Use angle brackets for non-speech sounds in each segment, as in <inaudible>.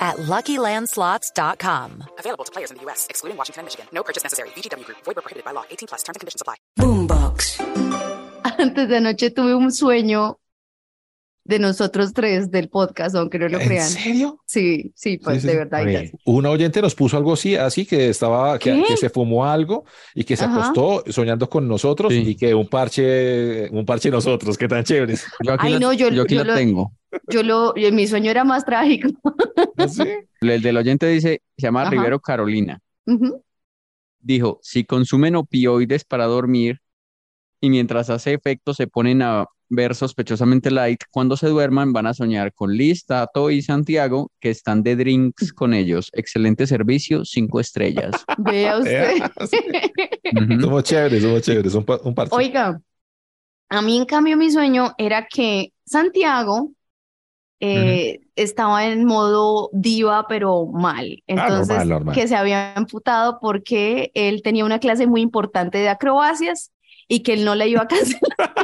at LuckyLandSlots.com. Available to players in the U.S., excluding Washington and Michigan. No purchase necessary. VGW Group. Void where prohibited by law. 18 plus. Terms and conditions apply. Boombox. <laughs> Antes de anoche tuve un sueño de nosotros tres del podcast, aunque no lo ¿En crean. serio? Sí, sí, pues Sí, sí, de verdad. Un oyente nos puso algo así, así que estaba, que, que se fumó algo y que se Ajá. acostó soñando con nosotros Sí. y que un parche, un parche nosotros, qué tan chéveres. <laughs> Yo aquí, Ay, lo, no, yo- yo aquí yo lo lo- tengo. Yo lo, y mi sueño era más trágico. ¿Así? <laughs> El del oyente dice, se llama Ajá. Rivero Carolina. Ujú. Dijo, si consumen opioides para dormir y mientras hace efecto se ponen a ver sospechosamente light, cuando se duerman van a soñar con Liz, Tato y Santiago que están de drinks <laughs> con ellos. Excelente servicio, cinco estrellas. <laughs> Vea usted. Eh, <laughs> sí. Ujú. Somos chéveres, somos chéveres, un, un parche. Oiga, a mí en cambio mi sueño era que Santiago eh, estaba en modo diva, pero mal. Entonces, normal, normal. que se había emputado porque él tenía una clase muy importante de acrobacias y que él no le iba a cancelar.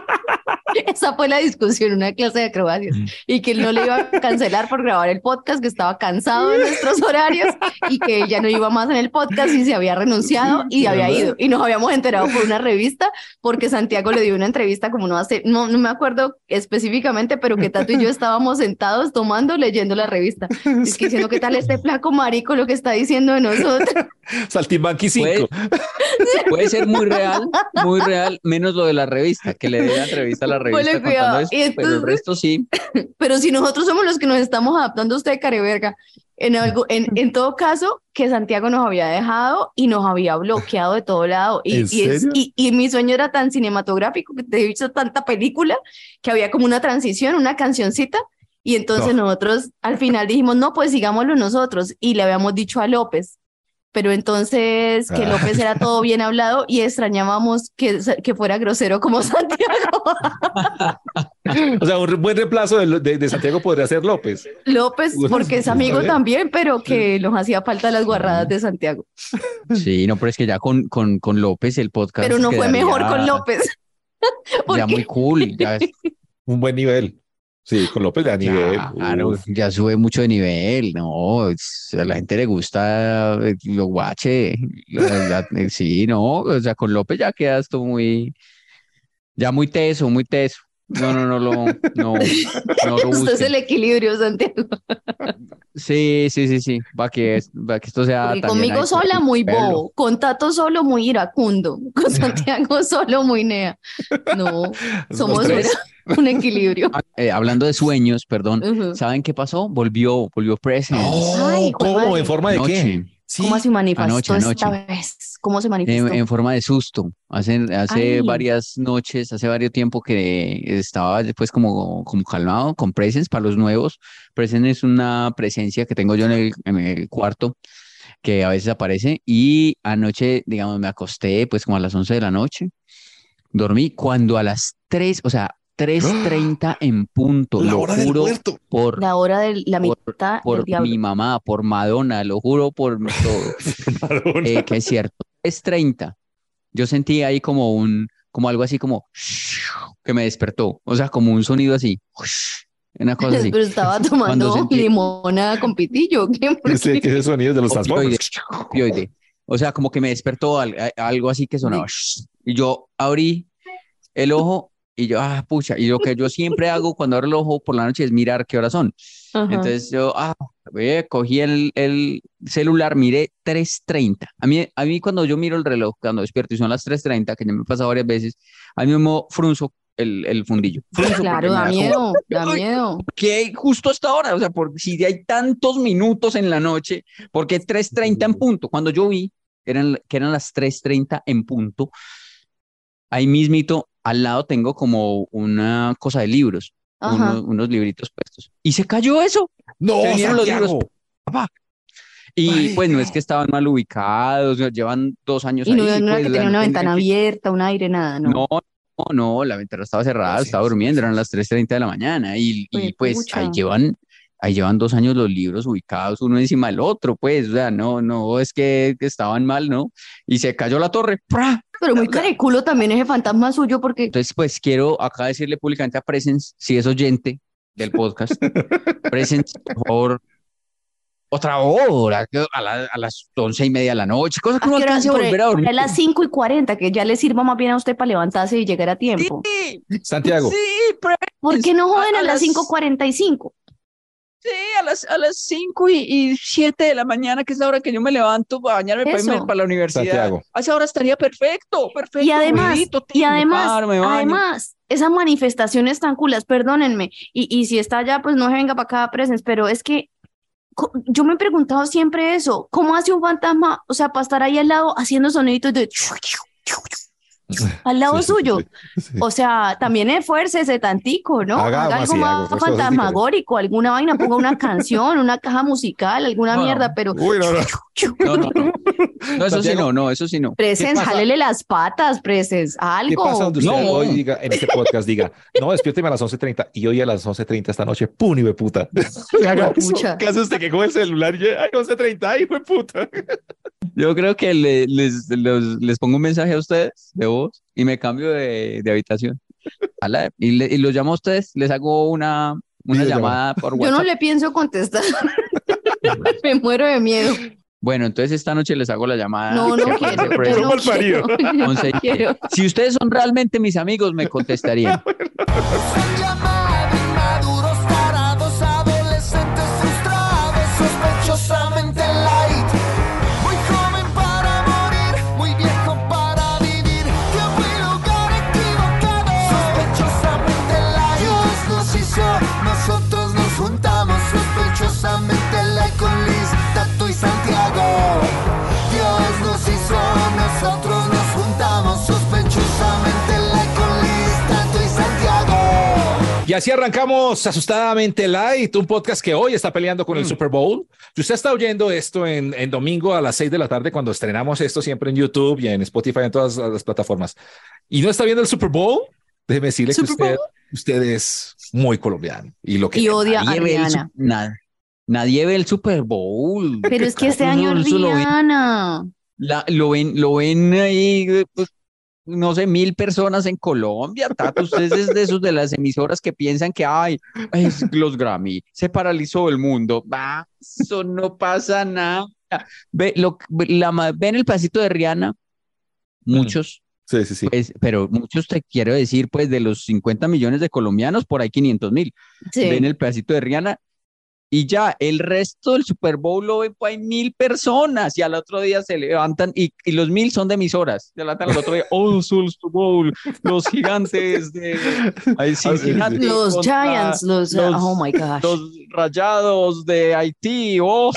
<laughs> Esa fue la discusión, una clase de acrobacias. Mm. Y que él no le iba a cancelar por grabar el podcast, que estaba cansado de nuestros horarios y que ella no iba más en el podcast y se había renunciado y había ¿Verdad? ido. Y nos habíamos enterado por una revista porque Santiago le dio una entrevista como no hace, no, no me acuerdo específicamente, pero que Tato y yo estábamos sentados tomando, leyendo la revista. Es que diciendo, ¿qué tal este flaco marico lo que está diciendo de nosotros? <laughs> Saltimbanqui 5. Puede, puede ser muy real, muy real, menos lo de la revista, que le dé la entrevista a la revista Ponle contando pero el resto sí. <laughs> Pero si nosotros somos los que nos estamos adaptando a usted, careverga, en, algo, en, <laughs> en todo caso, que Santiago nos había dejado y nos había bloqueado de todo lado. Y, ¿En y, es- serio? y, y mi sueño era tan cinematográfico que te he visto tanta película que había como una transición, una cancioncita. Y entonces No. nosotros al final dijimos, no, pues sigámoslo nosotros. Y le habíamos dicho a López. Pero entonces que Ah. López era todo bien <laughs> hablado y extrañábamos que, que fuera grosero como <laughs> Santiago. O sea, un buen reemplazo de, de- de Santiago podría ser López. López, porque es amigo también, pero que nos hacía falta las guarradas de Santiago. Sí, no, pero es que ya con, con, con López el podcast Pero no fue mejor con López. Ya <laughs> muy cool, ya, es- Un buen nivel. Sí, con López de nivel. claro, ya sube mucho de nivel, no, es- a la gente le gusta eh, lo guache, la- la- eh, sí, no, o sea, con López ya quedas tú muy, ya muy teso, muy teso. No, no, no lo, no, no lo <laughs> Esto es el equilibrio, Santiago. Sí, sí, sí, sí, para que, para que esto sea Porque también conmigo hay sola muy bobo, con Tato solo muy iracundo, con <laughs> Santiago solo muy nea. No, somos una- un equilibrio. Ah, eh, hablando de sueños, perdón. ¿saben qué pasó? Volvió, volvió Presence. Oh, Ay, ¿Cómo? ¿En forma de qué? Sí. ¿Cómo se manifestó anoche, esta anoche. vez? ¿Cómo se En, manifestó? en forma de susto. Hace, hace Ay. varias noches, hace varios tiempo que estaba después como, como calmado con Presence para los nuevos. Presence es una presencia que tengo yo en el, en el cuarto que a veces aparece y anoche, digamos, me acosté pues como a las 11 de la noche. Dormí cuando a las 3, o sea, 3.30 en punto, La lo hora del juro muerto. por, La hora de la por- mitad del por diablo. mi mamá, por Madonna, lo juro por todo. <laughs> Eh, que es cierto. Es 30. Yo sentí ahí como un, como algo así como que me despertó. O sea, como un sonido así. Una cosa así. Pero estaba tomando sentí- limonada con pitillo. ¿qué? ¿Por Ese, ese sonido de los Opioide, Transformers. opioide. O sea, como que me despertó algo así que sonaba. Y yo abrí el ojo y yo, ah, pucha. Y lo que yo siempre hago cuando abro el ojo por la noche es mirar qué horas son. Ajá. Entonces yo, ah, ve, cogí el, el celular, miré 3.30. A mí, a mí cuando yo miro el reloj, cuando despierto y son las 3.30, que ya me ha pasado varias veces, a mí me frunzo el, el fundillo. Frunzo Claro, porque da miedo, da <laughs> Ay. miedo. ¿qué justo hasta ahora? O sea, por, si hay tantos minutos en la noche, ¿por qué 3.30 en punto? Cuando yo vi eran, que eran las 3.30 en punto, ahí mismito, al lado tengo como una cosa de libros, unos, unos libritos puestos. Y se cayó eso. No, vinieron los libros. Santiago. Y pues no es que estaban mal ubicados, llevan dos años Y no, ahí. no era pues, que tenía una ventana que- abierta, un aire, nada, no. No, no, no, la ventana estaba cerrada, sí, estaba sí, durmiendo, sí, eran las 3.30 de la mañana y, y Pues, pues pucha. ahí llevan, ahí llevan dos años los libros ubicados uno encima del otro, pues, o sea, no, no, es que, que estaban mal, ¿no? Y se cayó la torre, ¡pra! Pero muy cariculo también ese fantasma suyo porque Entonces, pues quiero acá decirle públicamente a Presence, si es oyente del podcast, <laughs> Presence, por favor, otra hora, a, la- a las once y media de la noche, cosa que ¿A uno alcance a volver a dormir. a las 5 y 40, que ya le sirva más bien a usted para levantarse y llegar a tiempo. Sí, Santiago, sí, Presence. ¿Por qué no joden a a, las las- 5.45? Sí, a las, a las 5 y, y 7 de la mañana, que es la hora que yo me levanto para bañarme para irme para la universidad. Santiago. A esa hora estaría perfecto, perfecto. Y además, ruidito, y tin, me además, paro, me baño. además, esas manifestaciones tan culas, perdónenme, y, y si está allá, pues no se venga para acá, Presence, pero es que yo me he preguntado siempre eso, ¿cómo hace un fantasma, o sea, para estar ahí al lado haciendo soniditos de al <laughs> lado Sí, suyo? sí, sí. O sea, también esfuércese tantico, ¿no? Haga algo más cosas fantasmagórico, alguna vaina, ponga una canción, una caja musical, alguna No. mierda, pero Uy, no, no. <laughs> No, no, no. No, eso sí no, no, eso sí no. Presence, pasa? jálele las patas, Presence, algo. ¿Qué pasa donde usted No. hoy diga, en este podcast diga, no, despiérteme a las 11.30 y hoy a las 11.30 esta noche, pum, y me puta. <laughs> ¿Qué hace usted que coge el celular y ay, 11.30, ay, fue puta? Yo creo que le- les, los- les pongo un mensaje a ustedes de voz y me cambio de, de habitación. Ala, y, le- y los llamo a ustedes, les hago una, una llamada por Yo no WhatsApp. le pienso contestar. <laughs> Me muero de miedo. Bueno, entonces esta noche les hago la llamada. No, no quiero. Yo no <laughs> No quiero. Si ustedes son realmente mis amigos, me contestarían. <laughs> así arrancamos Asustadamente Light, un podcast que hoy está peleando con el Super Bowl. Si usted está oyendo esto en, en domingo a las 6 de la tarde, cuando estrenamos esto siempre en YouTube y en Spotify, en todas las plataformas, y no está viendo el Super Bowl, déjeme decirle que ¿Super usted, usted es muy colombiano. Y lo que Y odia a Nadie ve el, Rihanna. su- nada- nadie ve el Super Bowl. Pero es que este año es eso lo ven- Rihanna. La- lo ven, lo ven ahí, pues, no sé, mil personas en Colombia. Tato, usted es de esos de las emisoras que piensan que, ay, es los Grammy, se paralizó el mundo. Va, eso no pasa nada. Ve, lo, la, ven el pedacito de Rihanna, muchos, Sí, sí, sí. pues, pero muchos te quiero decir, pues, de los 50 millones de colombianos, por ahí 500 mil Sí. ven el pedacito de Rihanna y ya, el resto del Super Bowl lo ven, pues hay mil personas y al otro día se levantan y, y los mil son de emisoras. Se levantan al otro día, oh, Super Bowl, los gigantes de... ay, sí, gigantes Los Giants, los, los- oh my gosh. Los rayados de Haití, oh.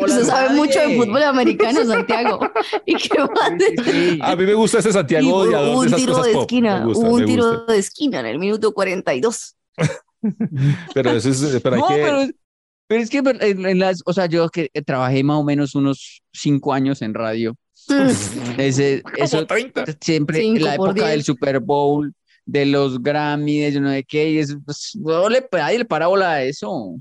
Usted <laughs> sabe mucho de fútbol americano, Santiago. ¿Y qué más? Sí, sí. A mí me gusta ese Y Santiago de un esas tiro cosas de pop. esquina, gusta, un tiro gusta. de esquina en el minuto 42. <laughs> <laughs> Pero eso es, pero hay No, que... pero, pero es que en, en las, o sea, yo que trabajé más o menos unos cinco años en radio. <laughs> Ese, eso, como 30. siempre Cinco la época del diez. Super Bowl, de los Grammy, de yo no sé qué, y es, pues, no le, nadie le para bola a eso.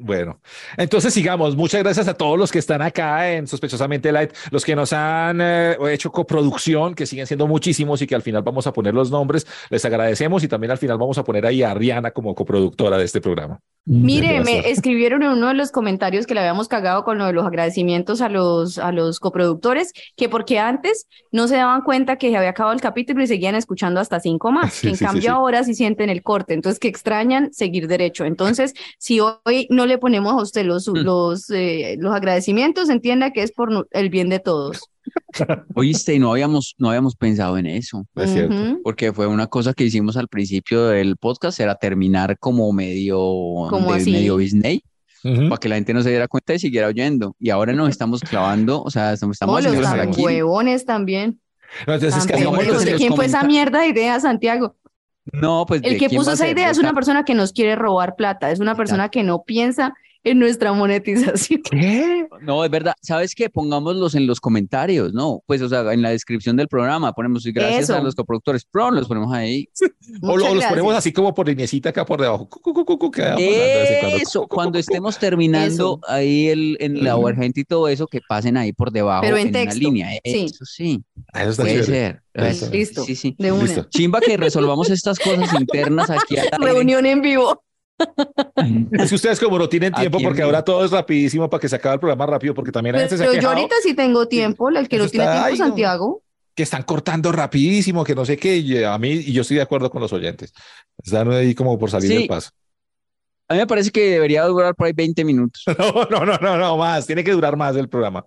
Bueno, entonces sigamos. Muchas gracias a todos los que están acá en Sospechosamente Light, los que nos han eh, hecho coproducción, que siguen siendo muchísimos y que al final vamos a poner los nombres. Les agradecemos y también al final vamos a poner ahí a Rihanna como coproductora de este programa. Mire, me escribieron en uno de los comentarios que le habíamos cagado con lo de los agradecimientos a los, a los coproductores, que porque antes no se daban cuenta que se había acabado el capítulo y seguían escuchando hasta cinco más, <laughs> Sí, que en sí, sí, cambio sí. ahora sí sienten el corte, entonces que extrañan seguir derecho. Entonces, si hoy no le ponemos a usted los, los, eh, los agradecimientos, entienda que es por el bien de todos. <laughs> Oíste, y no habíamos, no habíamos pensado en eso, Es cierto. Porque fue una cosa que hicimos al principio del podcast, era terminar como medio, ¿Cómo de así? medio Disney, Ujú. para que la gente no se diera cuenta y siguiera oyendo. Y ahora nos estamos clavando, o sea, estamos, estamos Oh, los haciendo harakiri. huevones también. No, entonces los pendejos. de ¿De los quién fue esa mierda de idea, Santiago? No, pues El ¿de que puso esa idea es una persona que nos quiere robar plata, es una persona que no piensa en nuestra monetización. ¿Qué? No, es verdad. ¿Sabes qué? Pongámoslos en los comentarios, ¿no? Pues, o sea, en la descripción del programa ponemos gracias Eso. a los coproductores Pro, los ponemos ahí. O, lo- los ponemos así como por linecita acá por debajo. Eso, cu, cu, cuando cu, cu. estemos terminando ahí el, en la Mm. overhead y todo eso, que pasen ahí por debajo Pero en en una línea. sí. Eso sí, Ah, eso está puede chévere. ser. Eso. Listo. Sí, sí. De una. Listo. Chimba que resolvamos estas cosas internas aquí <laughs> aire. Reunión en vivo. Es que ustedes como no tienen <laughs> tiempo porque ahora todo es rapidísimo para que se acabe el programa rápido porque también la gente se ha Pero yo ahorita sí tengo tiempo, el que Eso no tiene está- tiempo, ay, no. Santiago. que están cortando rapidísimo, que no sé qué, y a mí, y yo estoy de acuerdo con los oyentes. Están ahí como por salir Sí. del paso. A mí me parece que debería durar por ahí 20 minutos. <laughs> No, no, no, no, no, más. Tiene que durar más el programa.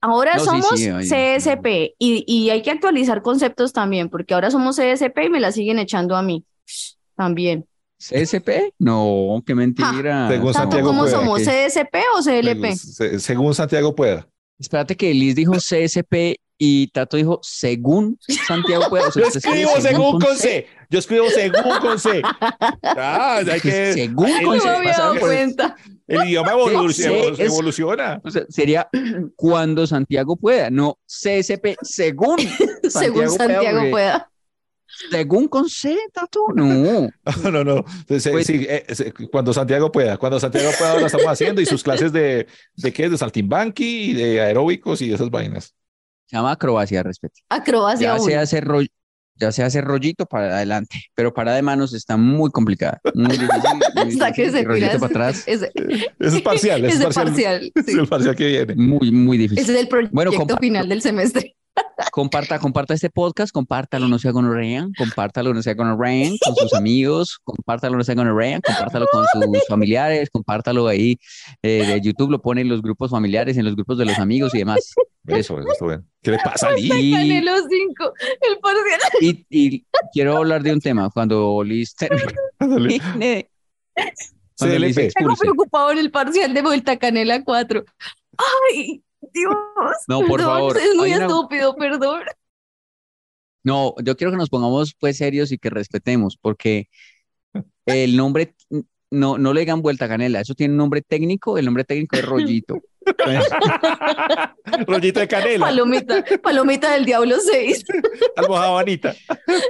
Ahora No, sí, somos sí, oye. CSP y, y hay que actualizar conceptos también, porque ahora somos CSP y me la siguen echando a mí. También. ¿CSP? No, qué mentira. Según Tato, Santiago ¿cómo puede, somos? que- ¿CSP o CLP? Según, se- según Santiago pueda. Espérate que Liz dijo CSP y Tato dijo según Santiago pueda. O sea, <laughs> Yo escribo según con C. Yo escribo según con C. <laughs> Ah, hay que, Según el- con No C. me había Pasa- dado cuenta. el idioma evolu- Sí, evolu- es- evoluciona. O sea, sería cuando Santiago pueda, no CSP según <laughs> Según Santiago pueda. Según con C, Tato, <laughs> no. No, no, no. Se- Pues- sí, eh, se- cuando Santiago pueda. Cuando Santiago pueda lo estamos haciendo y sus clases de, de qué, de saltimbanqui y de aeróbicos y esas vainas. Se llama acrobacia, respeto. Acrobacia Ya sé uno. hacer rollo, ya sé hacer rollito para adelante, pero para de manos está muy complicada. Muy difícil. muy <laughs> Hasta que se rollito tira para atrás, <laughs> Ese, es parcial, es parcial. parcial. Es sí. el parcial que viene. muy, muy difícil. Ese es el proyecto Bueno, final del semestre. Comparta, comparta este podcast, compártalo, no sea gonorrea, compártalo, no sea gonorrea, con sus amigos, compártalo, no sea gonorrea, compártalo con sus familiares, compártalo ahí eh, de YouTube, lo pone en los grupos familiares, en los grupos de los amigos y demás. Eso, eso bien. ¿Qué le pasa a Liz? 5, el parcial. y, y quiero hablar de un tema, cuando Liz <laughs> termine, cuando Liz CLP. Tengo expulse. preocupado en el parcial de Vuelta Canela 4. Ay, Dios. No, por perdón, favor, Es muy una- estúpido, perdón. No, yo quiero que nos pongamos pues serios y que respetemos, porque el nombre, no, no le digan vuelta canela, eso tiene un nombre técnico, el nombre técnico es rollito. <laughs> Rollito de canela, Palomita, palomita del Diablo 6. almohabanita.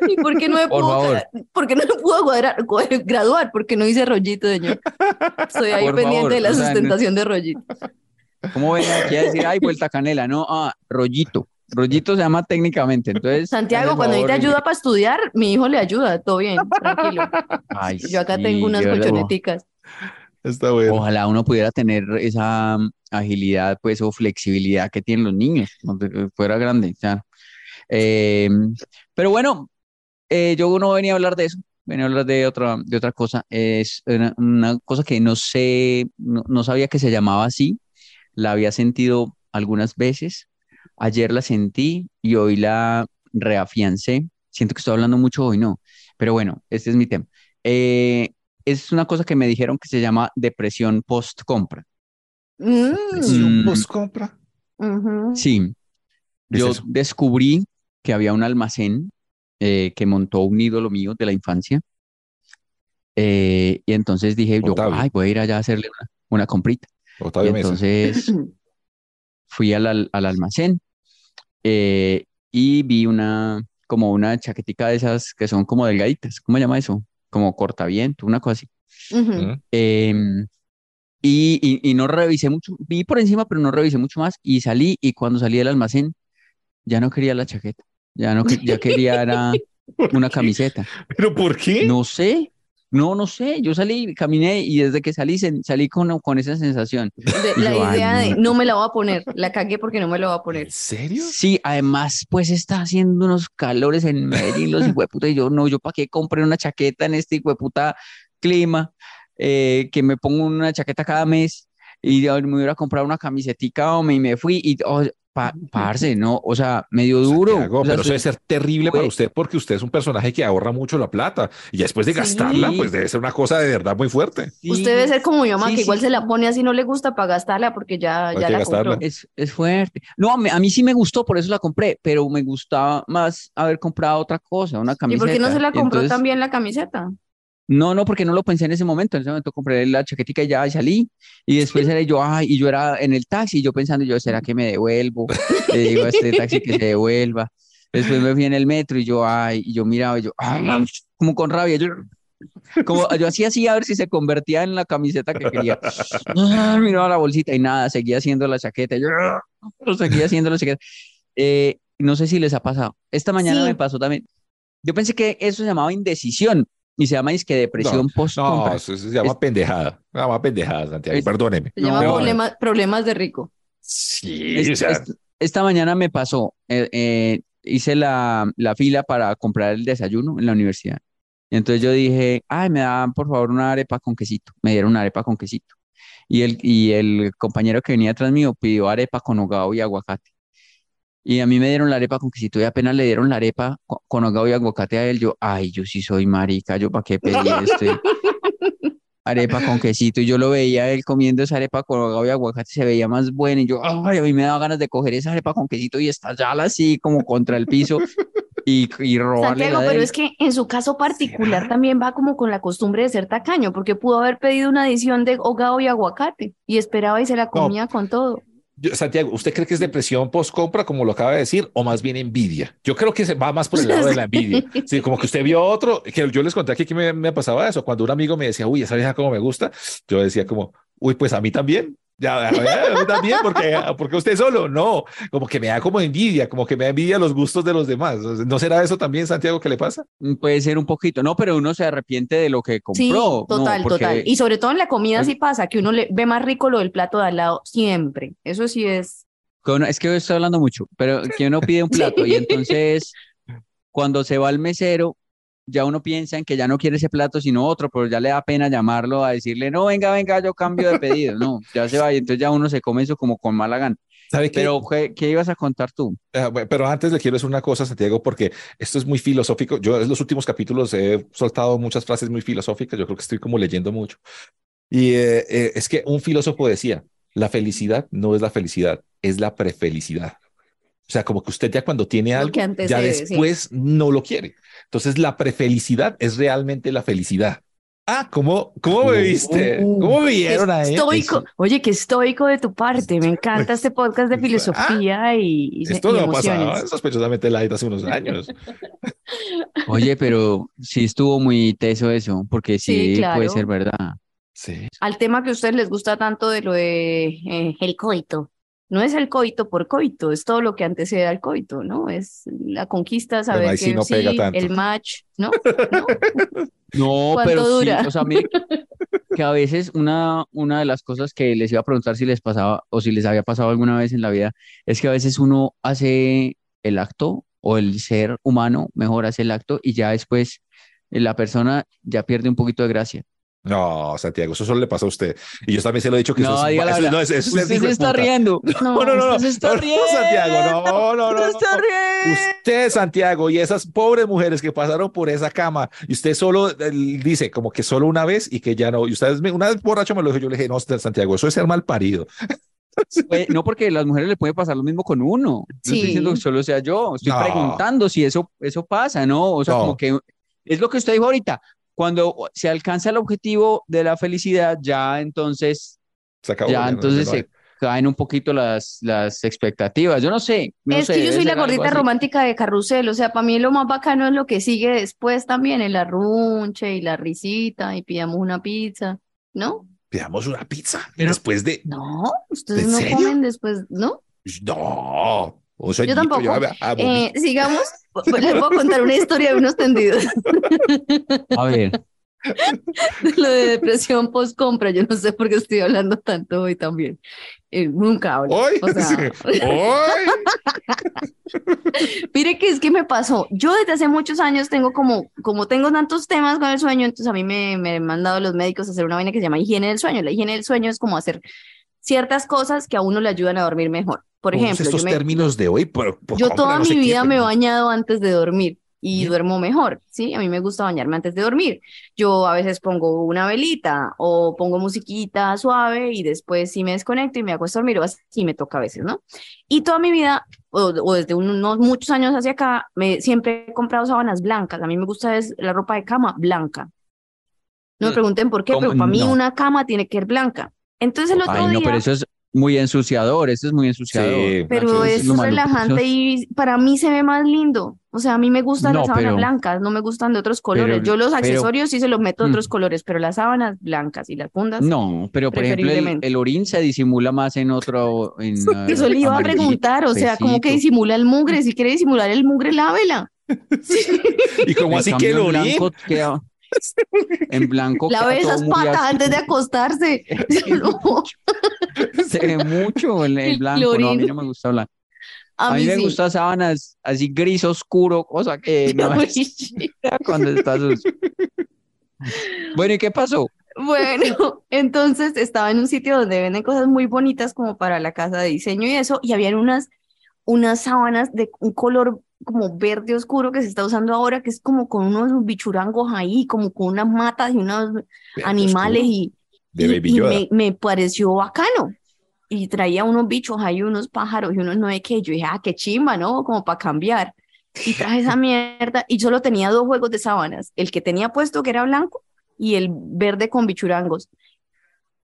¿Y por qué no me Por pudo, favor. por qué no me pudo cuadrar- cu- graduar? Porque no hice rollito, señor. Estoy ahí Por pendiente favor, de la o sea, no- sustentación de rollito. ¿Cómo ven aquí a decir, ay, vuelta canela? No, ah, rollito. Rollito se llama técnicamente, entonces. <laughs> Santiago, cuando favor, necesita ayuda para estudiar, mi hijo le ayuda, todo bien, tranquilo. Ay, Yo acá sí, tengo unas colchoneticas. Está bueno. Ojalá uno pudiera tener esa mm, agilidad, pues, o flexibilidad que tienen los niños, cuando fuera grande, ya. Eh, pero bueno, eh, yo no venía a hablar de eso, venía a hablar de otra, de otra cosa. Es una, una cosa que no sé, no, no sabía que se llamaba así, la había sentido algunas veces, ayer la sentí y hoy la reafiancé. Siento que estoy hablando mucho hoy, no, pero bueno, este es mi tema. Eh, es una cosa que me dijeron que se llama depresión post-compra. Mm, Si un Mm. post compra. ujú. Sí, ¿Qué es yo descubrí que había un almacén eh, que montó un ídolo mío de la infancia. Eh, y entonces dije yo, ay, voy a ir allá a hacerle una, una comprita. Y Octavio Mesa. entonces <laughs> fui al, al- al almacén eh, y vi una, como una chaquetica de esas que son como delgaditas. ¿Cómo se llama eso? Como cortaviento, una cosa así. Ujú. Mm. Em, y, y- y no revisé mucho, vi por encima, pero no revisé mucho más y salí y cuando salí del almacén ya no quería la chaqueta, ya no ya quería era <laughs> una camiseta. ¿Pero por qué? No sé, no, no sé, yo salí, caminé y desde que salí salí con, con esa sensación. De- la yo, ay, idea de no. me la voy a poner, la cagué porque no me la voy a poner. ¿En serio? Sí, además pues está haciendo unos calores en Medellín, los hijueputa, y yo no, yo para qué compré una chaqueta en este hijueputa clima, eh, que me pongo una chaqueta cada mes y me hubiera comprado una camisetica hombre, y me fui y oh, pa- parce, no, o sea, medio duro. Santiago, o sea, pero eso debe ser terrible para usted porque usted es un personaje que ahorra mucho la plata y después de Sí. gastarla, pues debe ser una cosa de verdad muy fuerte. sí, Usted debe ser como mi mamá, sí, que igual se la pone así, no le gusta para gastarla porque ya, ya la gastarla. compró. Es, es fuerte. No, a mí, a mí sí me gustó, por eso la compré, pero me gustaba más haber comprado otra cosa, una ¿Y camiseta. por qué no se la compró entonces- también la camiseta? No, no, porque no lo pensé en ese momento. En ese momento compré la chaquetica y ya y salí. Y después era yo, ay, y yo era en el taxi, yo pensando, yo, ¿será que me devuelvo? Le digo a este taxi que se devuelva. Después me fui en el metro y yo, ay, y yo miraba y yo, ay, como con rabia. Yo, como yo hacía así a ver si se convertía en la camiseta que quería. Ah, miraba la bolsita y nada, seguía haciendo la chaqueta. Yo "Ah", seguía haciendo la chaqueta. Eh, no sé si les ha pasado. Esta mañana Sí. me pasó también. Yo pensé que eso se llamaba indecisión y se llama que depresión post No, compra. eso se llama Es- pendejada. Se llama pendejada, Santiago. Es- Perdóneme. Se llama No, problema- problemas de rico. Sí, Es- o sea, es- esta mañana me pasó, eh, eh, hice la, la fila para comprar el desayuno en la universidad. Y entonces yo dije, ay, me dan por favor una arepa con quesito. Me dieron una arepa con quesito. Y el, y el compañero que venía atrás mío pidió arepa con hogao y aguacate. Y a mí me dieron la arepa con quesito y apenas le dieron la arepa co- con hogao y aguacate a él, yo, ay, yo sí soy marica, yo para qué pedí esto. <laughs> arepa con quesito y yo lo veía él comiendo esa arepa con hogao y aguacate, se veía más buena y yo, ay, a mí me daba ganas de coger esa arepa con quesito y estallarla así como contra el piso y, y <laughs> robarle Santiago, pero es que en su caso particular también va como con la costumbre de ser tacaño, porque pudo haber pedido una adición de hogao y aguacate y esperaba y se la comía con todo. Yo- Santiago, ¿usted cree que es depresión post compra, como lo acaba de decir, o más bien envidia? Yo creo que se va más por el lado de la envidia. <laughs> Sí, como que usted vio otro, que yo les conté aquí que me, me pasaba eso. Cuando un amigo me decía, uy, esa vieja como me gusta, yo decía como, uy, pues a mí también. Ya, a mí a mí también, porque, porque usted solo, no, como que me da como envidia, como que me da envidia los gustos de los demás. ¿No será eso también, Santiago, que le pasa? Mm, Puede ser un poquito, no, pero uno se arrepiente de lo que Sí, compró. ¿no? total, Porque- total. Y sobre todo en la comida Oye. sí pasa, que uno le ve más rico lo del plato de al lado siempre. Eso sí es. es que hoy estoy hablando mucho, pero que uno pide un plato y <laughs> entonces cuando se va al mesero, ya uno piensa en que ya no quiere ese plato sino otro, pero ya le da pena llamarlo a decirle, no, venga, venga, yo cambio de pedido. No, ya se va y entonces ya uno se come eso como con mala gana. ¿Sabe? Pero, ¿qué, qué ibas a contar tú? Ah, Pero antes le quiero decir una cosa, Santiago, porque esto es muy filosófico. Yo en los últimos capítulos he soltado muchas frases muy filosóficas. Yo creo que estoy como leyendo mucho. Y eh, eh, es que un filósofo decía, la felicidad no es la felicidad, es la prefelicidad. O sea, como que usted ya cuando tiene algo, que ya sí. después no lo quiere. Entonces la prefelicidad es realmente la felicidad. Ah, ¿cómo, cómo me viste? ¿Cómo me vieron ahí? Estoico. Oye, qué estoico de tu parte. Me encanta este podcast de Ah, filosofía y, y, Esto y no pasaba emociones. sospechosamente light hace unos años. <laughs> Oye, pero sí estuvo muy teso eso, porque sí, Sí, claro. puede ser verdad. Sí. Al tema que a ustedes les gusta tanto de lo de eh, el coito. No es el coito por coito, es todo lo que antecede al coito, ¿no? Es la conquista, saber que sí no sí, el match, ¿no? <laughs> ¿No? No, <laughs> ¿Cuánto pero sí, dura? o sea, mire <laughs> que a veces una, una de las cosas que les iba a preguntar si les pasaba o si les había pasado alguna vez en la vida es que a veces uno hace el acto o el ser humano mejor hace el acto y ya después eh, la persona ya pierde un poquito de gracia. No, Santiago, eso solo le pasa a usted. Y yo también se lo he dicho que No, eso es, diga la eso- no, eso- eso es Usted hijo se está puta. riendo. <laughs> No, no, no, no, Usted se está no, no, Santiago, no, no, no, Usted no, está no. riendo. Usted, Santiago, y esas pobres mujeres que pasaron por esa cama, y usted solo eh, dice como que solo una vez y que ya no. Y ustedes, me- una vez borracho me lo dijo, yo le dije, no, Santiago, eso es ser mal parido. Pues, no, porque a las mujeres le puede pasar lo mismo con uno. No estoy Sí. diciendo que solo sea yo, estoy No. preguntando si eso, eso pasa, ¿no? O sea, No. como que es lo que usted dijo ahorita. Cuando se alcanza el objetivo de la felicidad, ya entonces, Se acabó. ya entonces no hay. se caen un poquito las, las expectativas. Yo no sé, no Es sé, que yo soy la gordita romántica de carrusel, o sea, para mí lo más bacano es lo que sigue después también, el arrunche y la risita y pidamos una pizza, ¿no? Pidamos una pizza Pero- después de. No, ustedes ¿En no serio? comen después, ¿no? No. Un sueñito, tampoco. yo a- a- Eh, sigamos, les voy a contar una historia de unos tendidos, A ver, <laughs> lo de depresión post compra, yo no sé por qué estoy hablando tanto hoy también, Eh, nunca hablo, Hoy, o sea, hoy. <laughs> Mire que es que me pasó. Yo desde hace muchos años tengo como, como tengo tantos temas con el sueño, entonces a mí me, me han mandado los médicos a hacer una vaina que se llama higiene del sueño. La higiene del sueño es como hacer ciertas cosas que a uno le ayudan a dormir mejor. Por ejemplo, yo, estos me- términos de hoy, por yo compra, toda no mi vida me he bañado antes de dormir y Bien. duermo mejor, ¿sí? A mí me gusta bañarme antes de dormir. Yo a veces pongo una velita o pongo musiquita suave y después sí me desconecto y me acuesto a dormir o así me toca a veces, ¿no? Y toda mi vida, o, o desde unos muchos años hacia acá, me, siempre he comprado sábanas blancas. A mí me gusta es la ropa de cama blanca. No me Mm. pregunten por qué, pero para mí No. una cama tiene que ser blanca. Entonces el otro Ay, no, día, pero eso es muy ensuciador, eso es muy ensuciador. Sí. pero es relajante y para mí se ve más lindo. O sea, a mí me gustan No, las sábanas pero- blancas, no me gustan de otros colores. pero- Yo los pero- accesorios sí se los meto de Mm. otros colores, pero las sábanas blancas y las fundas. No, pero por ejemplo, el, Preferiblemente. el orín se disimula más en otro. En, <laughs> Eso le iba a preguntar, o sea, ¿cómo que disimula el mugre? Si quiere disimular el mugre, lávela. <laughs> Y como así que el orín. blanco queda- en blanco Lave esas patas antes de acostarse. <laughs> <laughs> Se ve mucho el, el El blanco, no, a mí no me gusta blanco. a A mí mí me sí. gustan sábanas así gris oscuro, cosa que <laughs> no me cuando está sucio. Bueno, ¿y qué pasó? Bueno, entonces estaba en un sitio donde venden cosas muy bonitas como para la casa de diseño y eso, y habían unas, unas sábanas de un color como verde oscuro que se está usando ahora, que es como con unos bichurangos ahí, como con unas matas y unos animales y, De y- Baby y me, me pareció bacano. Y traía unos bichos ahí, unos pájaros y unos no sé qué. Yo dije, ah, qué chimba, ¿no? Como para cambiar. Y traje esa <laughs> mierda y solo tenía dos juegos de sábanas. El que tenía puesto, que era blanco, y el verde con bichurangos.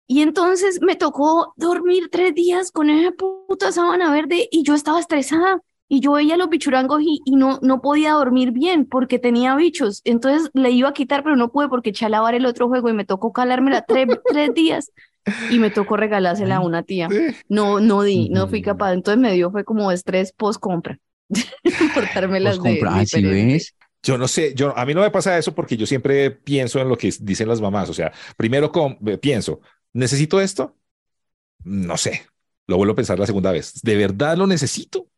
Y entonces me tocó dormir tres días con esa puta sábana verde y yo estaba estresada. Y yo veía los bichurangos y, y no, no podía dormir bien porque tenía bichos. Entonces le iba a quitar, pero no pude porque eché a lavar el otro juego y me tocó calármela tres, <laughs> tres días. Y me tocó regalársela a una tía. No, no di, no fui Mm. capaz. Entonces me dio, fue como estrés post compra. Portarme <laughs> las Pues de compra, ah, ¿sí ves? Yo no sé, yo, a mí no me pasa eso porque yo siempre pienso en lo que dicen las mamás. O sea, primero eh, pienso, ¿necesito esto? No sé, lo vuelvo a pensar la segunda vez. ¿De verdad lo necesito?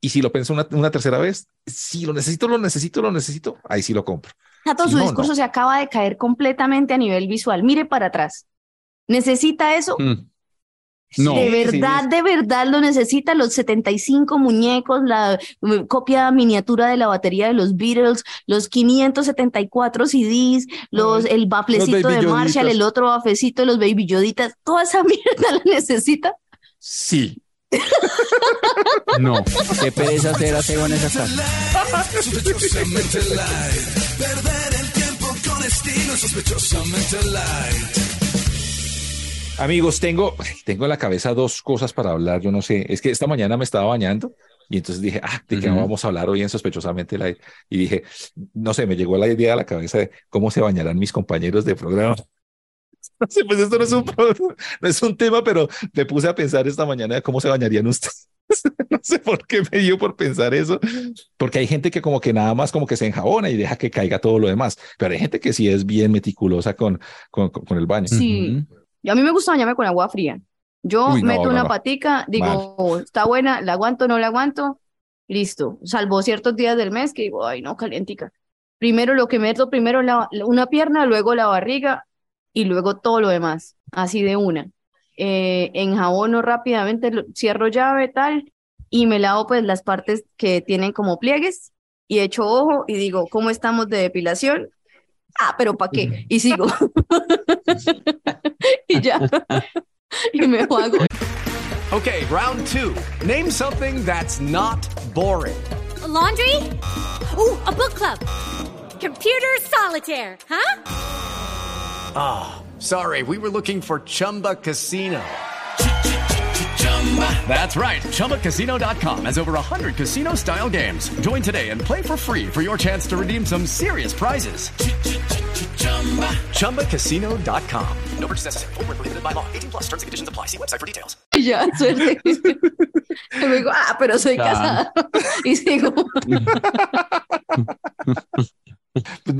Y si lo pienso una, una tercera vez, si lo necesito, lo necesito, lo necesito, ahí sí lo compro. Tato, Si su no, discurso no. se acaba de caer completamente a nivel visual. Mire para atrás. ¿Necesita eso? Mm. No. de verdad, sí, de verdad lo necesita. Los 75 muñecos, la eh, copia miniatura de la batería de los Beatles, los 574 CDs, los, el baflecito de Marshall, Yoditas. el otro bafecito de los Baby Yoditas. Toda esa <laughs> mierda la necesita. Sí. No, qué pereza hacer aseo en esa casa. Sospechosamente light. Perder el tiempo con estilo sospechosamente light. Amigos, tengo, tengo en la cabeza dos cosas para hablar. Yo no sé, es que esta mañana me estaba bañando y entonces dije, ah, ¿de qué Ujú. vamos a hablar hoy en Sospechosamente Light? Y dije, no sé, me llegó la idea a la cabeza de cómo se bañarán mis compañeros de programa. <laughs> No sé, pues esto no es un, pro- no es un tema, pero me puse a pensar esta mañana de cómo se bañarían ustedes. <laughs> No sé por qué me dio por pensar eso, porque hay gente que como que nada más como que se enjabona y deja que caiga todo lo demás, pero hay gente que sí es bien meticulosa con, con, con- el baño. Sí. Ujú. Y a mí me gusta bañarme con agua fría. Yo Uy, no, meto no, una no. patica, digo, está buena, la aguanto, no la aguanto, listo. Salvo ciertos días del mes que digo, ay, no, calientica. Primero lo que meto, primero la, una pierna, luego la barriga y luego todo lo demás, así de una. Eh, enjabono rápidamente, lo- cierro llave, tal, y me lavo pues las partes que tienen como pliegues y echo ojo y digo, ¿cómo estamos de depilación? Ah, pero ¿para qué? Y sigo. <laughs> y ya. y me hago. Okay, round two. Name something that's not boring. A laundry? Ooh, a book club. Computer solitaire, huh? Sorry, we were looking for Chumba Casino. <laughs> That's right. ChumbaCasino.com has over 100 casino style games. Join today and play for free for your chance to redeem some serious prizes. ChumbaCasino.com. No purchase necessary. Void where prohibited by law. 18 plus terms and conditions apply. See website for details. Y <laughs> ya, suerte. Y <laughs> luego, ah, pero soy casada. <laughs> Y sigo,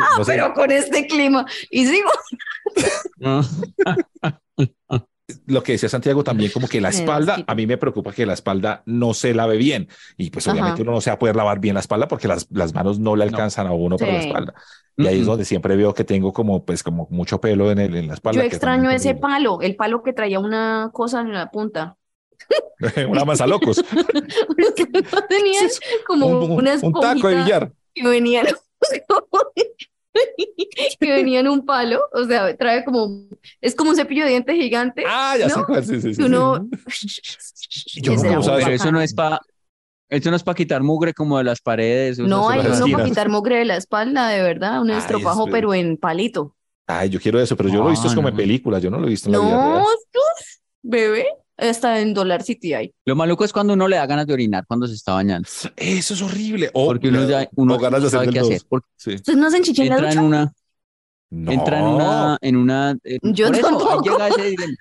ah, pero con este clima. Y sigo. No. lo que decía Santiago también, como que la <laughs> espalda, a mí me preocupa que la espalda no se lave bien. Y pues Ajá. obviamente uno no se va a poder lavar bien la espalda porque las, las manos no le alcanzan a uno para la Sí. espalda. Y ahí es donde siempre veo que tengo como, pues, como mucho pelo en, el, en la espalda. Yo extraño ese tengo palo, el palo que traía una cosa en la punta. <laughs> Una masa locos. No <laughs> tenían como un, un- una un taco de billar. que venían <laughs> que venía en un palo, o sea, trae como, es como un cepillo de dientes gigante. Ah, ya sé ¿no? cuál. Sí, sí, sí, uno <laughs> Yo muy eso. No es para eso no es para quitar mugre como de las paredes. No, eso hay uno para quitar mugre de la espalda, de verdad, un estropajo, es- pero en palito. Ay, yo quiero eso, pero yo lo he visto es Ah, como en no. películas, yo no lo he visto en la vida No, real. bebé, hasta en Dollar City hay. Lo maluco es cuando uno le da ganas de orinar cuando se está bañando. Eso es horrible. O, Porque uno ya uno o ganas de no sabe hacer qué del hacer. dos. Porque Sí. ¿Ustedes no hacen chichi en la entra en una, No. entra en una, en una. eh, Yo por eso, ahí tampoco. llega ese dilema.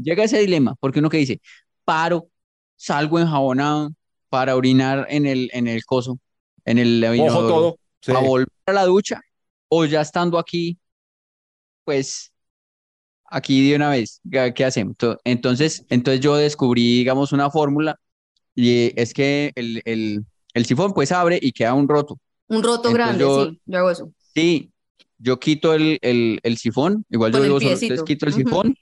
Llega ese dilema, porque uno que dice, paro, salgo enjabonado para orinar en el, en el coso, en el Ojo todo. Sí. a volver a la ducha, o ya estando aquí, pues aquí de una vez, ¿qué hacemos? To- Entonces, entonces yo descubrí, digamos, una fórmula, y es que el, el, el sifón pues abre y queda un roto. Un roto Entonces grande, yo- sí, yo hago eso. Sí, yo quito el, el, el sifón, igual yo Con solo, piecito. entonces quito el sifón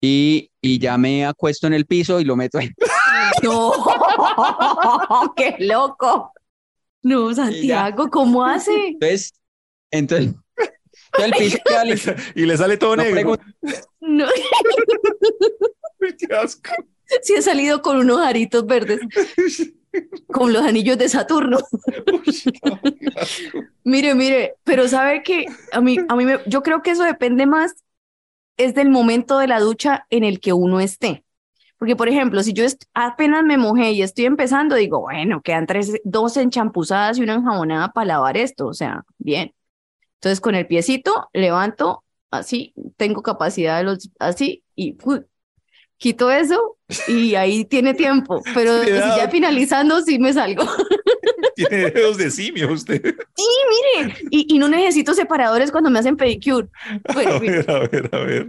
y, y ya me acuesto en el piso y lo meto ahí. <laughs> No, <laughs> qué loco. No, Santiago, ¿cómo hace? Entonces, entonces, piso. <laughs> Y le sale todo No negro. No, <laughs> Qué asco. sí he salido con unos aritos verdes, <laughs> con los anillos de Saturno. Mire, mire, pero sabe que a mí, a mí me- yo creo que eso depende más es del momento de la ducha en el que uno esté. Porque, por ejemplo, si yo est- apenas me mojé y estoy empezando, digo, bueno, quedan tres, dos enchampuzadas y una enjabonada para lavar esto, o sea, bien. Entonces, con el piecito, levanto así, tengo capacidad de los, así, y ¡fu! quito eso y ahí <laughs> tiene tiempo. Pero si ya finalizando, sí me salgo. <laughs> Tiene dedos de simio usted. Mire, y, y no necesito separadores cuando me hacen pedicure. Bueno, A ver, a ver, a ver.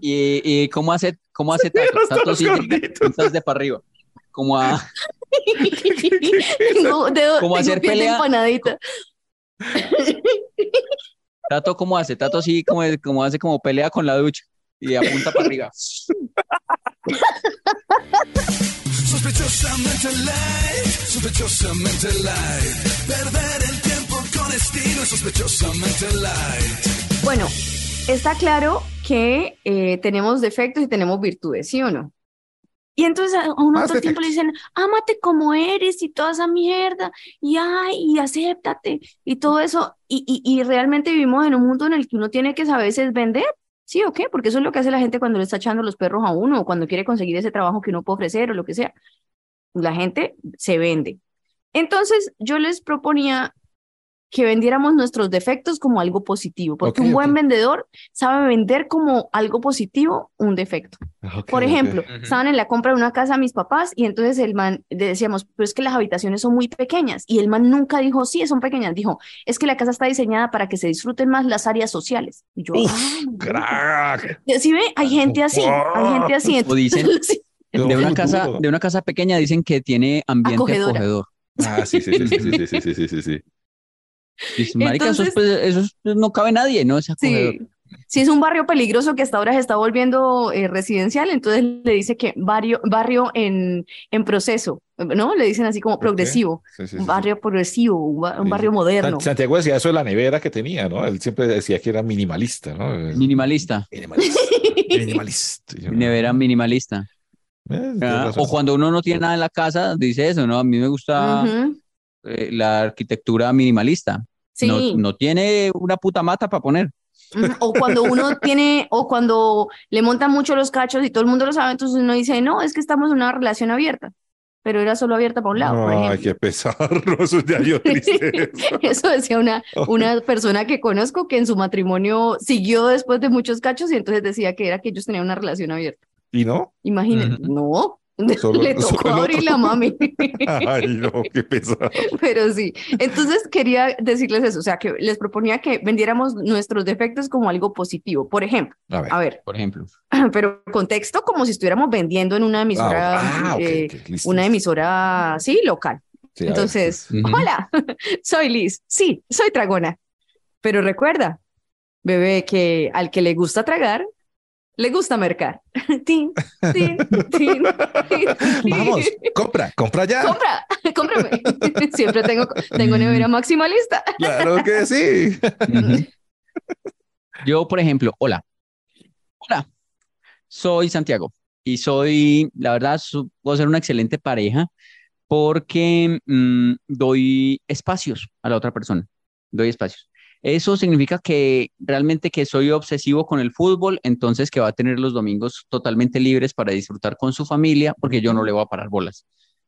¿Y, y cómo hace, cómo <laughs> hace Tato? Tato sí de para arriba. Como a, tengo dedo, ¿Cómo tengo hacer pelea? empanadita. <laughs> Tato, ¿cómo hace? Tato sí como, como hace como pelea con la ducha y apunta para arriba. Sospechosamente light, sospechosamente light. Perder el tiempo con estilo, sospechosamente light. Bueno, está claro que eh, tenemos defectos y tenemos virtudes, ¿sí o no? Y entonces a a Más todo el tiempo le dicen, ámate como eres y toda esa mierda, y ay, y acéptate, y todo eso. Y, y, y realmente vivimos en un mundo en el que uno tiene que saber es vender, ¿sí o qué? Porque eso es lo que hace la gente cuando le está echando los perros a uno, o cuando quiere conseguir ese trabajo que uno puede ofrecer, o lo que sea. La gente se vende. Entonces, yo les proponía que vendiéramos nuestros defectos como algo positivo, porque un buen vendedor sabe vender como algo positivo un defecto. Por ejemplo, estaban en la compra de una casa mis papás y entonces el man le decíamos, pero es que las habitaciones son muy pequeñas y el man nunca dijo, sí, son pequeñas, dijo, es que la casa está diseñada para que se disfruten más las áreas sociales. Y yo, Uf, "Ah, crack. ¿Sí ve? Hay gente así, hay gente así. Sí. de una casa, de una casa pequeña dicen que tiene ambiente Acogedora. acogedor. Ah, sí, sí, sí, sí, sí, sí, sí, sí, sí, sí. Marica, Entonces- pues, eso es- pues, no cabe nadie, ¿no? Sí. Si es un barrio peligroso que hasta ahora se está volviendo eh, residencial, entonces le dice que barrio, barrio en, en proceso, ¿no? Le dicen así como progresivo, Sí, sí, sí, un sí. barrio progresivo, un, ba- un Sí, barrio sí. moderno. San- Santiago decía eso de la nevera que tenía, ¿no? Él siempre decía que era minimalista, ¿no? Minimalista, Minimalista. <laughs> Minimalista. Nevera minimalista. eh, Ah, o cuando uno no tiene nada en la casa, dice eso, ¿no? A mí me gusta eh, la arquitectura minimalista. Sí. No, no tiene una puta mata para poner. O cuando uno <laughs> tiene, o cuando le montan mucho los cachos y todo el mundo lo sabe, entonces uno dice, no, es que estamos en una relación abierta, pero era solo abierta para un lado, por Ay, ejemplo. qué pesar, no, <laughs> eso ya dio tristeza. <laughs> Eso decía una, una persona que conozco que en su matrimonio siguió después de muchos cachos y entonces decía que era que ellos tenían una relación abierta. ¿Y no? Imagínense, no, Solo- le tocó solo- abrir la mami. <laughs> Ay, no, qué pesar. Pero sí, entonces quería decirles eso, o sea, que les proponía que vendiéramos nuestros defectos como algo positivo. Por ejemplo, A ver. a ver, Por ejemplo. <clears throat> pero contexto como si estuviéramos vendiendo en una emisora, Ah, eh, listo, una emisora, sí, local. Sí, Entonces, hola, <laughs> soy Liz, sí, soy tragona. Pero recuerda, bebé, que al que le gusta tragar, le gusta mercar. <laughs> Tin, tin, tin, tin, <laughs> Vamos, compra, compra ya. Compra, <laughs> cómprame. Siempre tengo, tengo nevera maximalista. Claro que sí. Yo, por ejemplo, hola. Hola, soy Santiago y soy, la verdad, su- puedo ser una excelente pareja porque mm, doy espacios a la otra persona. Doy espacios. Eso significa que realmente que soy obsesivo con el fútbol, entonces que va a tener los domingos totalmente libres para disfrutar con su familia, porque yo no le voy a parar bolas.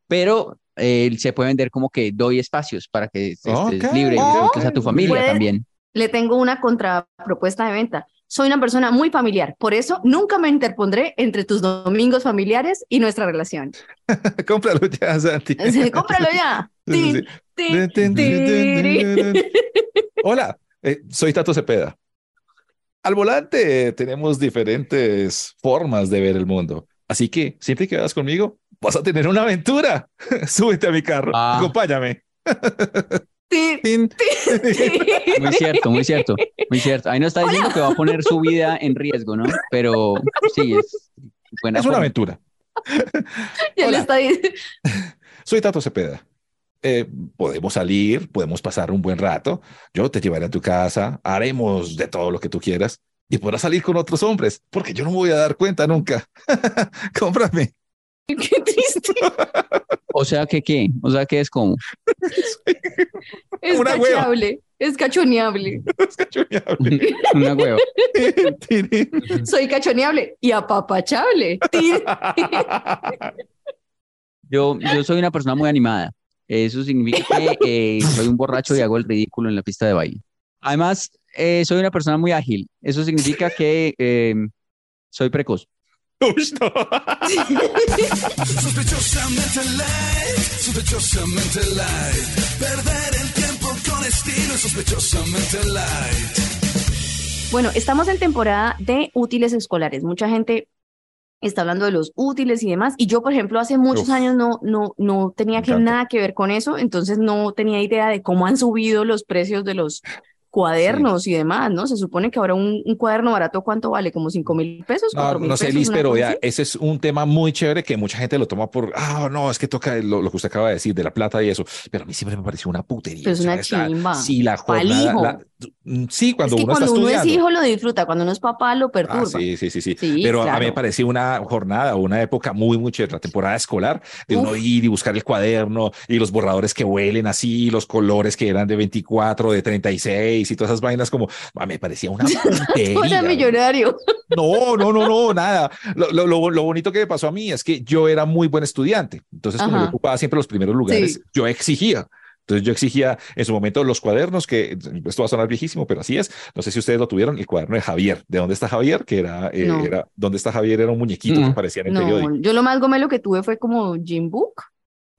Pero eh, se puede vender como que doy espacios para que estés libre y ok. disfrutes a tu familia también. Le tengo una contrapropuesta de venta. Soy una persona muy familiar, por eso nunca me interpondré entre tus domingos familiares y nuestra relación. <laughs> Cómpralo ya, Santi. Sí, cómpralo ya. <laughs> Hola, eh, soy Tato Cepeda. Al volante tenemos diferentes formas de ver el mundo. Así que siempre que vas conmigo, vas a tener una aventura. <laughs> Súbete a mi carro, Ah. acompáñame. <laughs> <laughs> Tin, Tin. tin. Muy cierto, muy cierto, muy cierto. Ahí no está diciendo que va a poner su vida en riesgo, ¿no? Pero sí, es buena Es una aventura. Ya le Hola. está diciendo. Soy Tato Cepeda. Eh, podemos salir, podemos pasar un buen rato. Yo te llevaré a tu casa, haremos de todo lo que tú quieras y podrás salir con otros hombres, porque yo no me voy a dar cuenta nunca. <laughs> Cómprame. <laughs> Qué triste. O sea que qué, o sea que es como. Es Una cacheable, es cachoneable. Es cachoneable. <laughs> Una hueva. Soy cachoneable y apapachable. Yo, yo soy una persona muy animada. Eso significa que eh, <laughs> soy un borracho y hago el ridículo en la pista de baile. Además, eh, soy una persona muy ágil. Eso significa que eh, soy precoz. Uy, no. Sospechosamente light, sospechosamente light. Perder el tiempo con estilo, sospechosamente light. Bueno, estamos en temporada de útiles escolares. Mucha gente está hablando de los útiles y demás. Y yo, por ejemplo, hace muchos Uf. años no, no, no tenía que nada que ver con eso, entonces no tenía idea de cómo han subido los precios de los cuadernos y demás, ¿no? Se supone que ahora un, un cuaderno barato, ¿cuánto vale? ¿Como cinco mil pesos? No, ¿Cuatro mil no sé? Liz, pero ya, ese es un tema muy chévere que mucha gente lo toma por, ah, no, es que toca lo, lo que usted acaba de decir de la plata y eso, pero a mí siempre me pareció una putería. Pero es una chimba. Sí, la jornada, hijo. la- mm, sí, cuando es que uno cuando está uno es estudiando. hijo lo disfruta, cuando uno es papá lo Ah, perturba. sí, sí, sí, sí. Sí, Pero a mí me claro. parecía una jornada, una época muy, muy chévere, la temporada escolar, de uno Uf. ir y buscar el cuaderno y los borradores que huelen así, los colores que eran de 24, de 36 y todas esas vainas, como, a mí me parecía una <laughs> Era millonario. No, no, no, no, nada. Lo, lo, lo, lo bonito que me pasó a mí es que yo era muy buen estudiante. Entonces, como Ajá. yo ocupaba siempre los primeros lugares, Sí. yo exigía. Entonces, yo exigía en su momento los cuadernos, que esto va a sonar viejísimo, pero así es. No sé si ustedes lo tuvieron, el cuaderno de Javier. ¿De dónde está Javier? Que era, eh, No. era ¿dónde está Javier? Era un muñequito que No. aparecía en el periódico. No, yo lo más gomelo que tuve fue como Jim Book,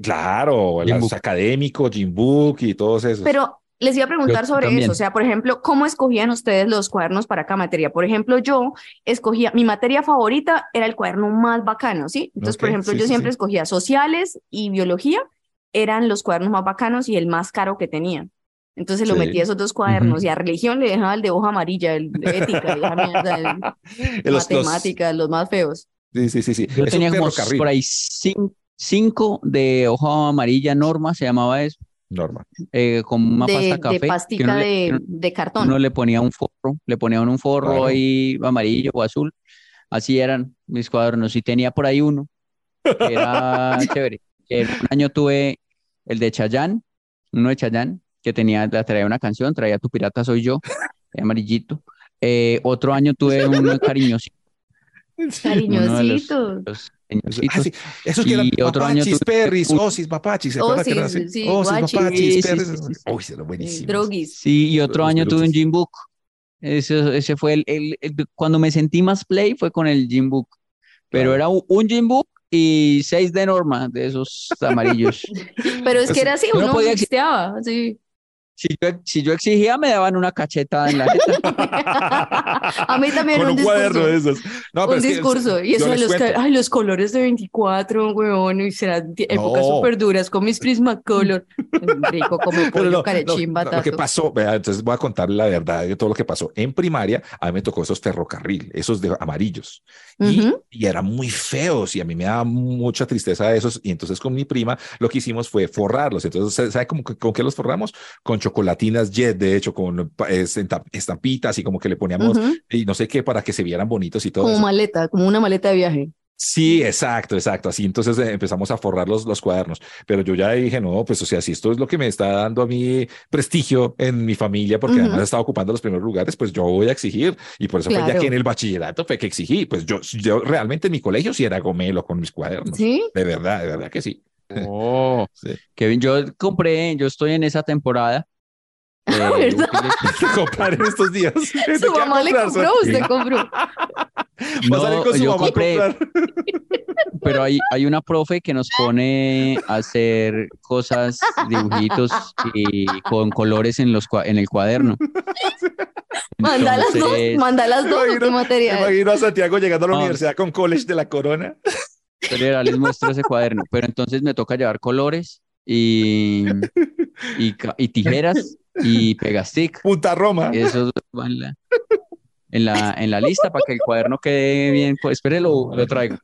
Claro, Jim los Book. académicos, Jim Book y todos esos. pero les iba a preguntar Yo sobre también. eso, o sea, por ejemplo, ¿cómo escogían ustedes los cuadernos para cada materia? Por ejemplo, yo escogía, mi materia favorita era el cuaderno más bacano, ¿sí? Entonces, por ejemplo, sí, yo sí, siempre sí. escogía sociales y biología, eran los cuadernos más bacanos y el más caro que tenía. Entonces lo Sí. metí a esos dos cuadernos Ujú. y a religión le dejaba el de hoja amarilla, el de ética, y esa mierda, el Eh, <laughs> los- los- matemáticas, los más feos. sí, sí, sí, sí. Yo Es tenía como ferrocarril. por ahí cin- cinco de hoja amarilla norma, se llamaba eso, Norma. eh, con una de, pasta de café. pastica le- de, de cartón. uno le ponía un forro, le ponían un forro Claro. ahí amarillo o azul. Así eran mis cuadernos. Y tenía por ahí uno que era <laughs> chévere. Un año tuve el de Chayanne, uno de Chayanne, que tenía, la traía una canción, traía Tu pirata soy yo, amarillito. Eh, otro año tuve <laughs> uno cariñosito, Cariñositos. Ah, sí. Esos que eran Y otro año papachis, tuve perris, un- osis, papachis, ¿se acuerdan que Osis, sí, Osis, papachis, perris. Uy, se lo buenísimo. Droguis. Sí, y otro año tuve un. Gym Book. Ese, ese fue el, el- el- cuando me sentí más play fue con el Gym Book. Pero Claro. era un, un Gym Book y seis de norma, de esos amarillos. <laughs> Pero es que era así, yo no uno podía sí. Si yo, si yo exigía, me daban una cachetada en la jeta. <laughs> A mí también Con un un cuaderno discurso. de esos. No, pero un es discurso. Y yo eso de los, ay, los colores de 24, huevón, y serán épocas No. súper duras con mis Prismacolor. <laughs> Rico como pollo no, carechimba, no, no, lo que pasó, vea, entonces voy a contar la verdad de todo lo que pasó. En primaria, a mí me tocó esos ferrocarril, esos de amarillos, y, Ujú. y eran muy feos y a mí me daba mucha tristeza esos. Y entonces con mi prima lo que hicimos fue forrarlos. Entonces, ¿sabe cómo, con qué los forramos? Con chocolatinas Jet, de hecho, con estampitas y como que le poníamos Ujú. y no sé qué para que se vieran bonitos y todo Como eso. maleta, como una maleta de viaje. Sí, exacto, exacto. Así entonces eh, empezamos a forrar los, los cuadernos. Pero yo ya dije, no, pues o sea, si esto es lo que me está dando a mí prestigio en mi familia, porque Ujú. además estaba ocupando los primeros lugares, pues yo voy a exigir. Y por eso fue ya Claro. que en el bachillerato fue que exigí. Pues yo, yo realmente en mi colegio sí era gomelo con mis cuadernos. ¿Sí? De verdad, de verdad que sí. <laughs> Oh, Sí. Kevin, yo compré, yo estoy en esa temporada. <laughs> ¿verdad? útiles. <laughs> comprar en estos días. ¿De Su <laughs> a mamá le compró, usted compró. Va a No, con su yo mamá a compré, comprar. pero hay, hay una profe que nos pone a hacer cosas, dibujitos y con colores en los en el cuaderno. Manda las dos, manda las dos, imagino- ¿qué Me material? imagino a Santiago llegando a la Ah. universidad con college de la corona. pero les muestro ese cuaderno. Pero entonces me toca llevar colores y, y, y tijeras y pegastick. Punta Roma. Eso va en la, en la, en la lista para que el cuaderno quede bien. Pues, espere, lo, lo traigo.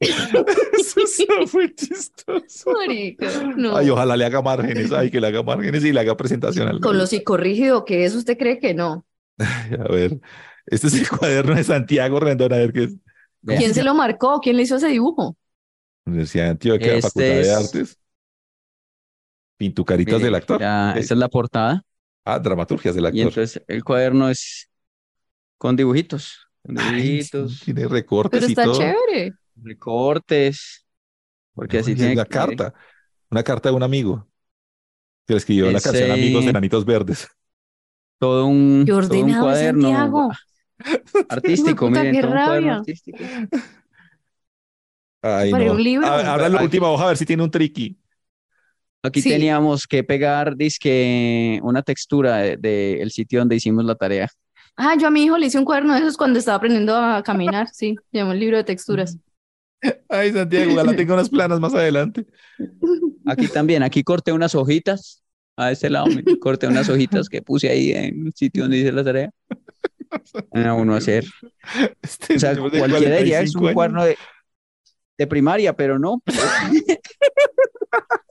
Eso está muy chistoso. Marica, no. Ay, ojalá le haga márgenes. Ay, que le haga márgenes y le haga presentación al Con lo psicorrígido que es, ¿usted cree que no? A ver, este es el cuaderno de Santiago Rendón. A ver qué es. ¿Quién se lo marcó? ¿Quién le hizo ese dibujo? Universidad de Antioquia, Este Facultad de es- Artes. Pintucaritas Mire, del actor. ya, Ok. esta es la portada. Ah, dramaturgias del Y actor. entonces el cuaderno es con dibujitos. Con Ay, dibujitos, tiene recortes Pero y está todo. chévere. recortes. Porque así tiene una que- carta. Una carta de un amigo que le escribió la canción Amigos de Nanitos Verdes. todo un, Qué todo un cuaderno Santiago. <laughs> artístico, Hijueputa, miren, todo un cuaderno rabia. artístico. Ay, Para no. un libro. A- Abra la última hoja a ver si tiene un triqui. Aquí Sí. teníamos que pegar, dizque, una textura del de, el sitio donde hicimos la tarea. Ah, yo a mi hijo le hice un cuaderno de esos cuando estaba aprendiendo a <laughs> caminar, sí, llama el libro de texturas. <laughs> Ay, Santiago, ojalá <laughs> tenga unas planas más adelante. Aquí también, aquí corté unas hojitas. A este lado me corté unas hojitas que puse ahí en el sitio donde hice la tarea. A uno hacer. Este O sea, de cualquiera diría es 45 un años. cuaderno de, de primaria, pero no.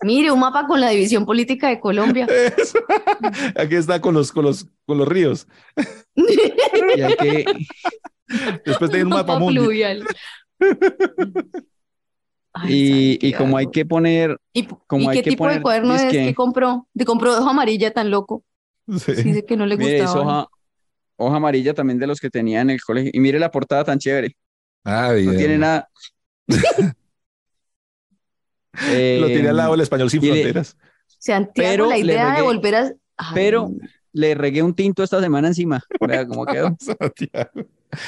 Mire, un mapa con la división política de Colombia. <laughs> Eso. Aquí está con los, con los, con los ríos. Y hay que, <laughs> Después de un mapa mundi. fluvial. <laughs> Ay, y, y como hay que poner, ¿Y, como y hay qué que tipo de cuaderno es que compró? ¿De compró de hoja amarilla tan loco? Sí. Dice que no le mire, es gustaba. hoja, hoja amarilla también de los que tenía en el colegio. Y mire la portada tan chévere. Ay, No tiene nada. Lo tiene al lado del español sin le- fronteras. Santiago, pero la le idea de regué- volver a... Ay, Pero le regué un tinto esta semana encima. Vea cómo quedó. <laughs> Santiago.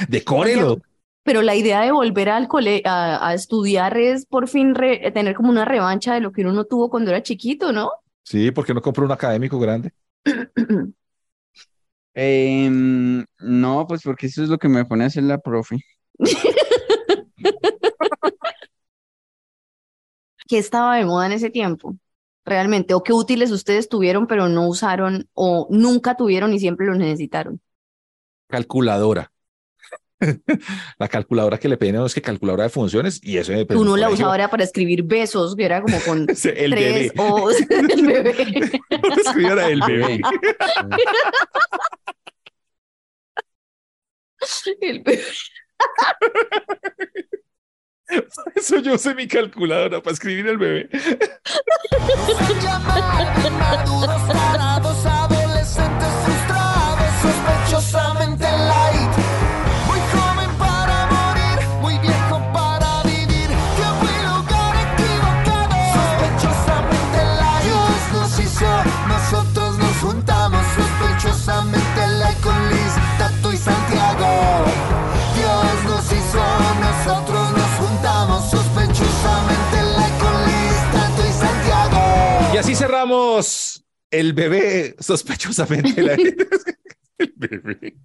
Decórelo. Pero la idea de volver al cole a, a estudiar es por fin re- tener como una revancha de lo que uno no tuvo cuando era chiquito, ¿no? Sí, porque no compró un académico grande. <clears throat> Em, no, pues porque eso es lo que me pone a hacer la profe. <laughs> ¿Qué estaba de moda en ese tiempo? Realmente, o qué útiles ustedes tuvieron pero no usaron o nunca tuvieron y siempre los necesitaron. Calculadora. <laughs> La calculadora que le pedían es que calculadora de funciones y eso el uno la usaba era para escribir besos, que era como con <laughs> el tres bebé. o <laughs> el bebé. Escribiera el bebé. El bebé. <laughs> Eso yo usé mi calculadora para escribir el bebé. <laughs> así cerramos el bebé sospechosamente. La... <laughs> El bebé.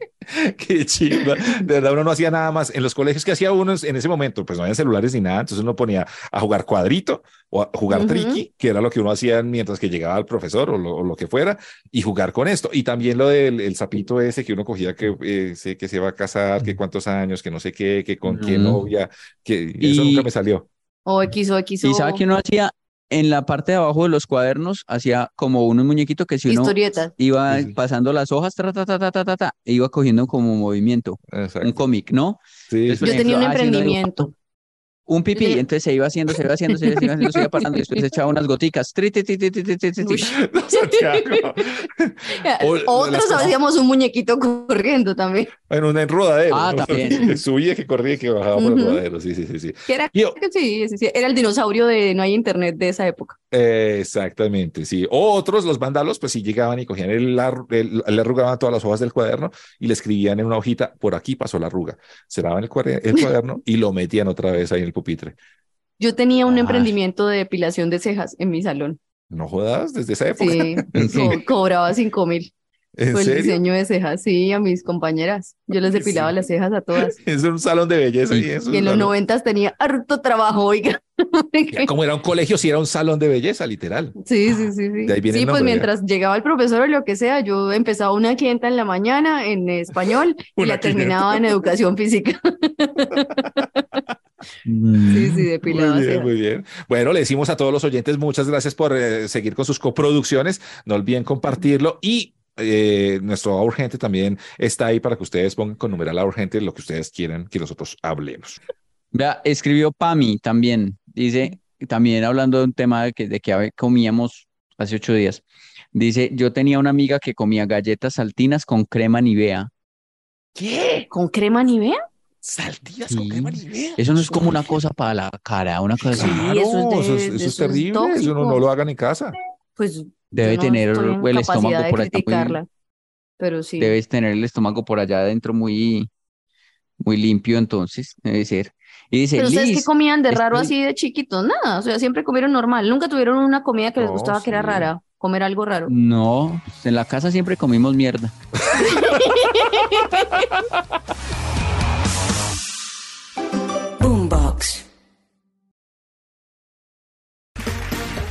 Qué chimba. De verdad, uno no hacía nada más. En los colegios que hacía uno en ese momento, pues no había celulares ni nada. Entonces uno ponía a jugar cuadrito o a jugar Ujú. triqui, que era lo que uno hacía mientras que llegaba el profesor o lo, o lo que fuera, y jugar con esto. Y también lo del el sapito ese que uno cogía que, eh, que se va a casar, que cuántos años, que no sé qué, que con qué Ujú. novia, que eso Y- nunca me salió. O X o X ¿Y o sabe qué uno hacía? En la parte de abajo de los cuadernos hacía como un muñequito que si uno historietas. iba Sí, sí. pasando las hojas, ta, ta, ta, ta, ta, ta, ta, e iba cogiendo como movimiento, un cómic, ¿no? Sí, sí. Yo tenía un ah, emprendimiento. Un pipí, entonces se iba haciendo, se iba haciendo, se iba haciendo, se iba, se iba parando y después echaba unas goticas. Tri. O las Otros hacíamos un muñequito corriendo también. En un enrodadero. Ah, ¿no? también. <laughs> Que subía, que corría, que bajaba por el rodadero. Sí, sí, sí, sí. Era, Yo- sí, sí, sí, era el dinosaurio de no hay internet de esa época. Exactamente, sí. O otros, los vándalos, pues sí llegaban y cogían el, el- le arrugaban todas las hojas del cuaderno y le escribían en una hojita, por aquí pasó la arruga. Cerraban el, el cuaderno y lo metían otra vez ahí en el pupitre. Yo tenía un Ah. emprendimiento de depilación de cejas en mi salón. No jodas, desde esa época. Sí, <laughs> cobraba cinco mil ¿En por el serio? diseño de cejas, sí, a mis compañeras. Yo les depilaba Sí. las cejas a todas. <laughs> Es un salón de belleza. Y, eso Y en los noventas tenía harto trabajo, oiga. <laughs> Ya Como era un colegio, sí era un salón de belleza, literal. Sí, sí, sí, sí. De ahí viene Sí, el pues ya. mientras llegaba el profesor o lo que sea, yo empezaba una clienta en la mañana en español <laughs> y la terminaba en educación física. Sí, sí, depilaba Muy bien, cejas. muy bien. Bueno, le decimos a todos los oyentes muchas gracias por eh, seguir con sus coproducciones. No olviden compartirlo y eh, nuestro urgente también está ahí para que ustedes pongan con numeral Aura urgente lo que ustedes quieran que nosotros hablemos. Vea, escribió Pami también. Dice, también hablando de un tema de que, de que comíamos hace ocho días. Dice, yo tenía una amiga que comía galletas saltinas con crema Nivea. ¿Qué? ¿Con crema Nivea? ¿Saltillas Sí. con crema Nivea? Eso no es como una cosa para la cara, una cosa así. Claro, eso es de- eso es, eso eso es terrible. Eso no, no lo hagan en casa. Pues Debe no tener el estómago por allá muy- criticarla, pero sí. Debes tener el estómago por allá adentro muy, muy limpio, entonces, debe ser. Y dice, Pero ustedes qué Liz, comían de raro estoy- así de chiquitos, nada, o sea, siempre comieron normal, nunca tuvieron una comida que les No, gustaba que era rara, comer algo raro. no, en la casa siempre comimos mierda. <laughs>